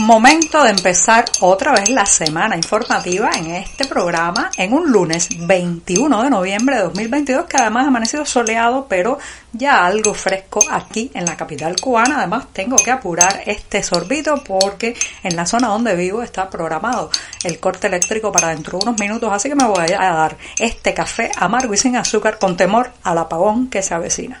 Momento de empezar otra vez la semana informativa en este programa en un lunes 21 de noviembre de 2022 que además ha amanecido soleado pero ya algo fresco aquí en la capital cubana. Además tengo que apurar este sorbito porque en la zona donde vivo está programado el corte eléctrico para dentro de unos minutos así que me voy a dar este café amargo y sin azúcar con temor al apagón que se avecina.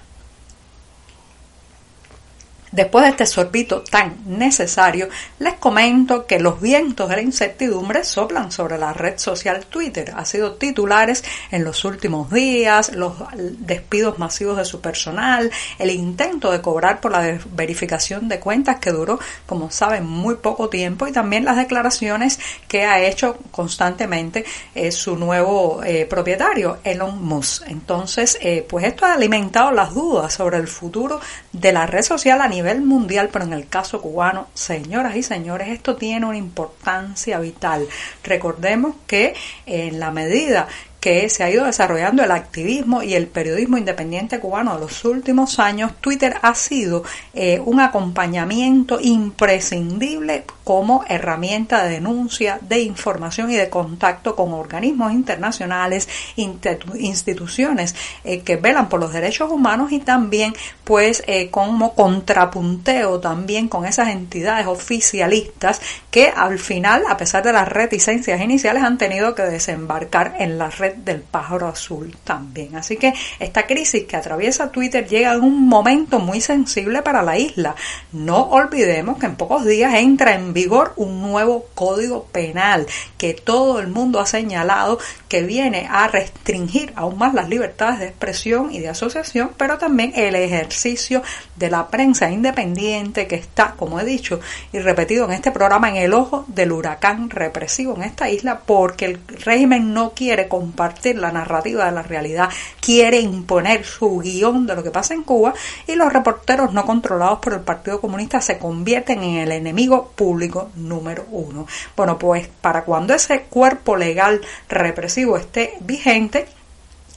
Después de este sorbito tan necesario, les comento que los vientos de la incertidumbre soplan sobre la red social Twitter. Ha sido titulares en los últimos días, los despidos masivos de su personal, el intento de cobrar por la verificación de cuentas que duró, como saben, muy poco tiempo y también las declaraciones que ha hecho constantemente eh, su nuevo eh, propietario, Elon Musk. Entonces, eh, pues esto ha alimentado las dudas sobre el futuro de la red social a nivel mundial, pero en el caso cubano, señoras y señores, esto tiene una importancia vital. Recordemos que en la medida que se ha ido desarrollando el activismo y el periodismo independiente cubano de los últimos años, Twitter ha sido eh, un acompañamiento imprescindible como herramienta de denuncia, de información y de contacto con organismos internacionales, instituciones eh, que velan por los derechos humanos y también pues eh, como contrapunteo también con esas entidades oficialistas que al final, a pesar de las reticencias iniciales, han tenido que desembarcar en la del pájaro azul también. Así que esta crisis que atraviesa Twitter llega en un momento muy sensible para la isla. No olvidemos que en pocos días entra en vigor un nuevo código penal que todo el mundo ha señalado que viene a restringir aún más las libertades de expresión y de asociación, pero también el ejercicio de la prensa independiente que está, como he dicho y repetido en este programa, en el ojo del huracán represivo en esta isla porque el régimen no quiere compartir compartir la narrativa de la realidad, quiere imponer su guion de lo que pasa en Cuba y los reporteros no controlados por el Partido Comunista se convierten en el enemigo público número uno. Bueno, pues para cuando ese cuerpo legal represivo esté vigente,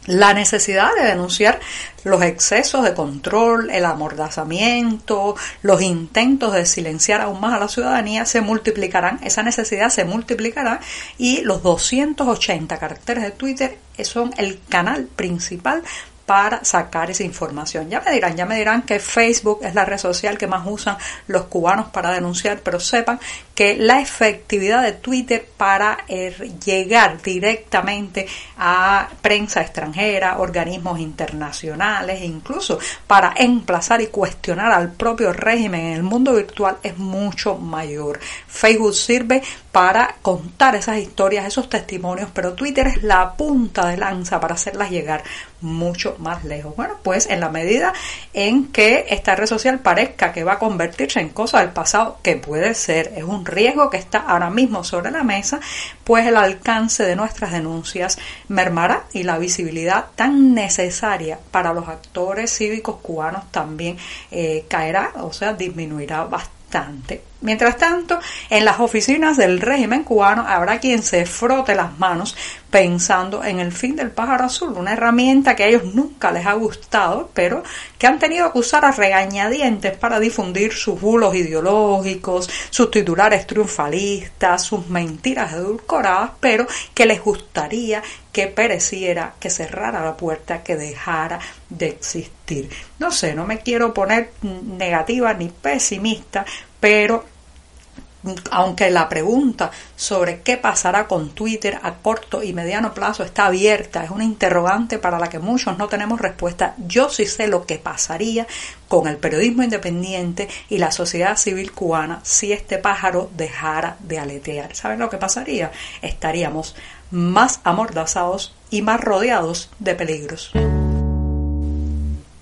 la necesidad de denunciar los excesos de control, el amordazamiento, los intentos de silenciar aún más a la ciudadanía se multiplicarán, esa necesidad se multiplicará y los 280 caracteres de Twitter son el canal principal para sacar esa información. Ya me dirán, ya me dirán que Facebook es la red social que más usan los cubanos para denunciar, pero sepan que la efectividad de Twitter para eh, llegar directamente a prensa extranjera, organismos internacionales, incluso para emplazar y cuestionar al propio régimen en el mundo virtual es mucho mayor. Facebook sirve para contar esas historias, esos testimonios, pero Twitter es la punta de lanza para hacerlas llegar mucho más lejos. Bueno, pues en la medida en que esta red social parezca que va a convertirse en cosa del pasado, que puede ser, es un riesgo que está ahora mismo sobre la mesa, pues el alcance de nuestras denuncias mermará y la visibilidad tan necesaria para los actores cívicos cubanos también eh, caerá, o sea, disminuirá bastante. Mientras tanto, en las oficinas del régimen cubano habrá quien se frote las manos pensando en el fin del pájaro azul, una herramienta que a ellos nunca les ha gustado, pero que han tenido que usar a regañadientes para difundir sus bulos ideológicos, sus titulares triunfalistas, sus mentiras edulcoradas, pero que les gustaría que pereciera, que cerrara la puerta, que dejara de existir. No sé, no me quiero poner negativa ni pesimista, pero aunque la pregunta sobre qué pasará con Twitter a corto y mediano plazo está abierta, es una interrogante para la que muchos no tenemos respuesta, yo sí sé lo que pasaría con el periodismo independiente y la sociedad civil cubana si este pájaro dejara de aletear. ¿Saben lo que pasaría? Estaríamos más amordazados y más rodeados de peligros.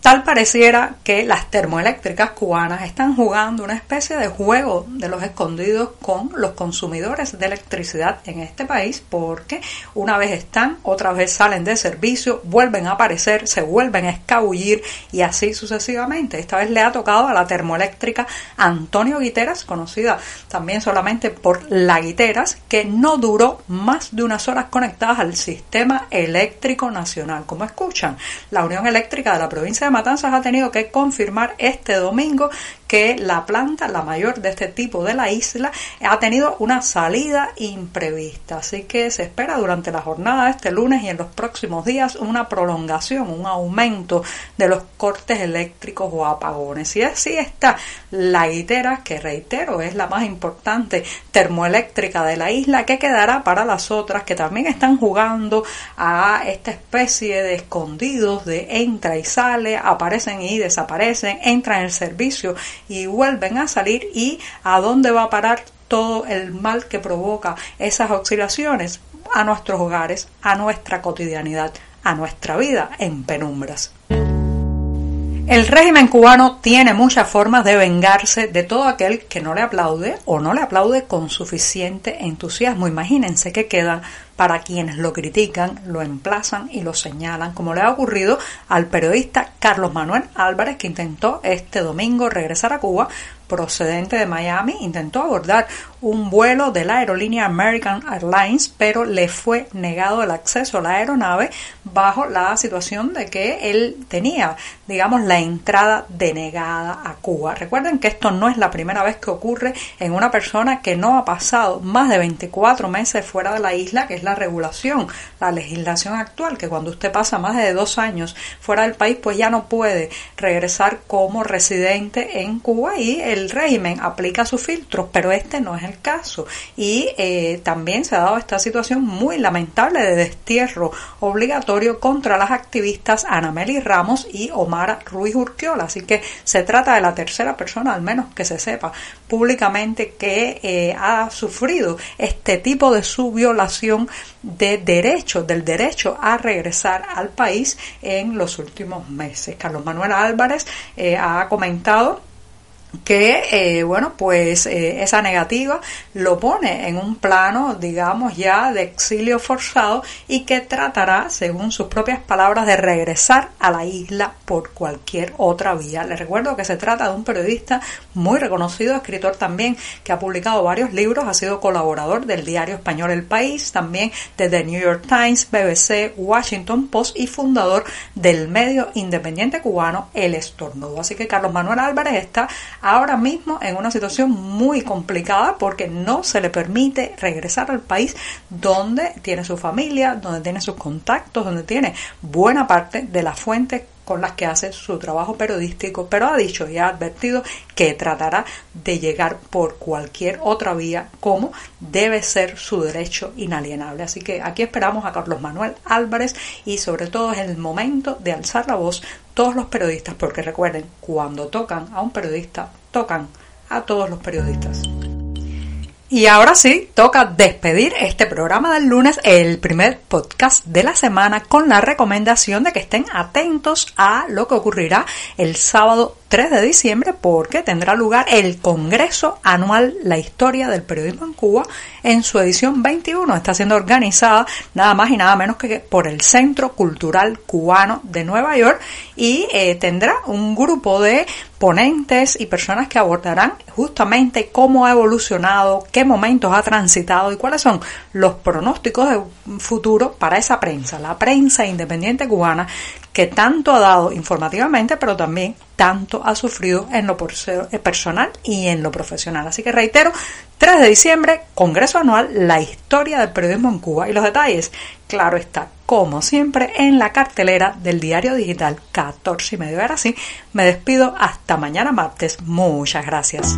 Tal pareciera que las termoeléctricas cubanas están jugando una especie de juego de los escondidos con los consumidores de electricidad en este país porque una vez están, otra vez salen de servicio, vuelven a aparecer, se vuelven a escabullir y así sucesivamente. Esta vez le ha tocado a la termoeléctrica Antonio Guiteras, conocida también solamente por La Guiteras, que no duró más de unas horas conectadas al sistema eléctrico nacional. Como escuchan, la Unión Eléctrica de la provincia de Matanzas ha tenido que confirmar este domingo que la planta, la mayor de este tipo de la isla, ha tenido una salida imprevista. Así que se espera durante la jornada de este lunes y en los próximos días una prolongación, un aumento de los cortes eléctricos o apagones. Y así está la guitera, que reitero es la más importante termoeléctrica de la isla, que quedará para las otras que también están jugando a esta especie de escondidos de entra y sale, aparecen y desaparecen, entran en el servicio y vuelven a salir y a dónde va a parar todo el mal que provoca esas oscilaciones a nuestros hogares, a nuestra cotidianidad, a nuestra vida en penumbras. El régimen cubano tiene muchas formas de vengarse de todo aquel que no le aplaude o no le aplaude con suficiente entusiasmo. Imagínense que queda para quienes lo critican, lo emplazan y lo señalan, como le ha ocurrido al periodista Carlos Manuel Álvarez, que intentó este domingo regresar a Cuba procedente de Miami, intentó abordar un vuelo de la aerolínea American Airlines, pero le fue negado el acceso a la aeronave bajo la situación de que él tenía, digamos, la entrada denegada a Cuba. Recuerden que esto no es la primera vez que ocurre en una persona que no ha pasado más de 24 meses fuera de la isla, que es la regulación, la legislación actual, que cuando usted pasa más de dos años fuera del país, pues ya no puede regresar como residente en Cuba y el régimen aplica sus filtros, pero este no es el caso. Y eh, también se ha dado esta situación muy lamentable de destierro obligatorio contra las activistas Anameli Ramos y Omar Ruiz Urquiola. Así que se trata de la tercera persona, al menos que se sepa públicamente, que eh, ha sufrido este tipo de su violación de derechos, del derecho a regresar al país en los últimos meses. Carlos Manuel Álvarez eh, ha comentado que eh, bueno pues eh, esa negativa lo pone en un plano digamos ya de exilio forzado y que tratará según sus propias palabras de regresar a la isla por cualquier otra vía. Les recuerdo que se trata de un periodista muy reconocido escritor también que ha publicado varios libros ha sido colaborador del diario español El País también de The New York Times BBC Washington Post y fundador del medio independiente cubano El Estornudo. Así que Carlos Manuel Álvarez está ahora mismo en una situación muy complicada porque no se le permite regresar al país donde tiene su familia, donde tiene sus contactos, donde tiene buena parte de las fuentes con las que hace su trabajo periodístico, pero ha dicho y ha advertido que tratará de llegar por cualquier otra vía como debe ser su derecho inalienable. Así que aquí esperamos a Carlos Manuel Álvarez y sobre todo es el momento de alzar la voz todos los periodistas, porque recuerden, cuando tocan a un periodista, tocan a todos los periodistas. Y ahora sí, toca despedir este programa del lunes, el primer podcast de la semana, con la recomendación de que estén atentos a lo que ocurrirá el sábado 3 de diciembre porque tendrá lugar el Congreso Anual La Historia del Periodismo en Cuba en su edición 21. Está siendo organizada nada más y nada menos que por el Centro Cultural Cubano de Nueva York y eh, tendrá un grupo de ponentes y personas que abordarán justamente cómo ha evolucionado, qué momentos ha transitado y cuáles son los pronósticos de futuro para esa prensa, la prensa independiente cubana que tanto ha dado informativamente, pero también tanto ha sufrido en lo eh, personal y en lo profesional. Así que reitero, 3 de diciembre, Congreso Anual, la historia del periodismo en Cuba y los detalles, claro está, como siempre, en la cartelera del diario digital 14 y medio. Ahora sí, me despido hasta mañana martes. Muchas gracias.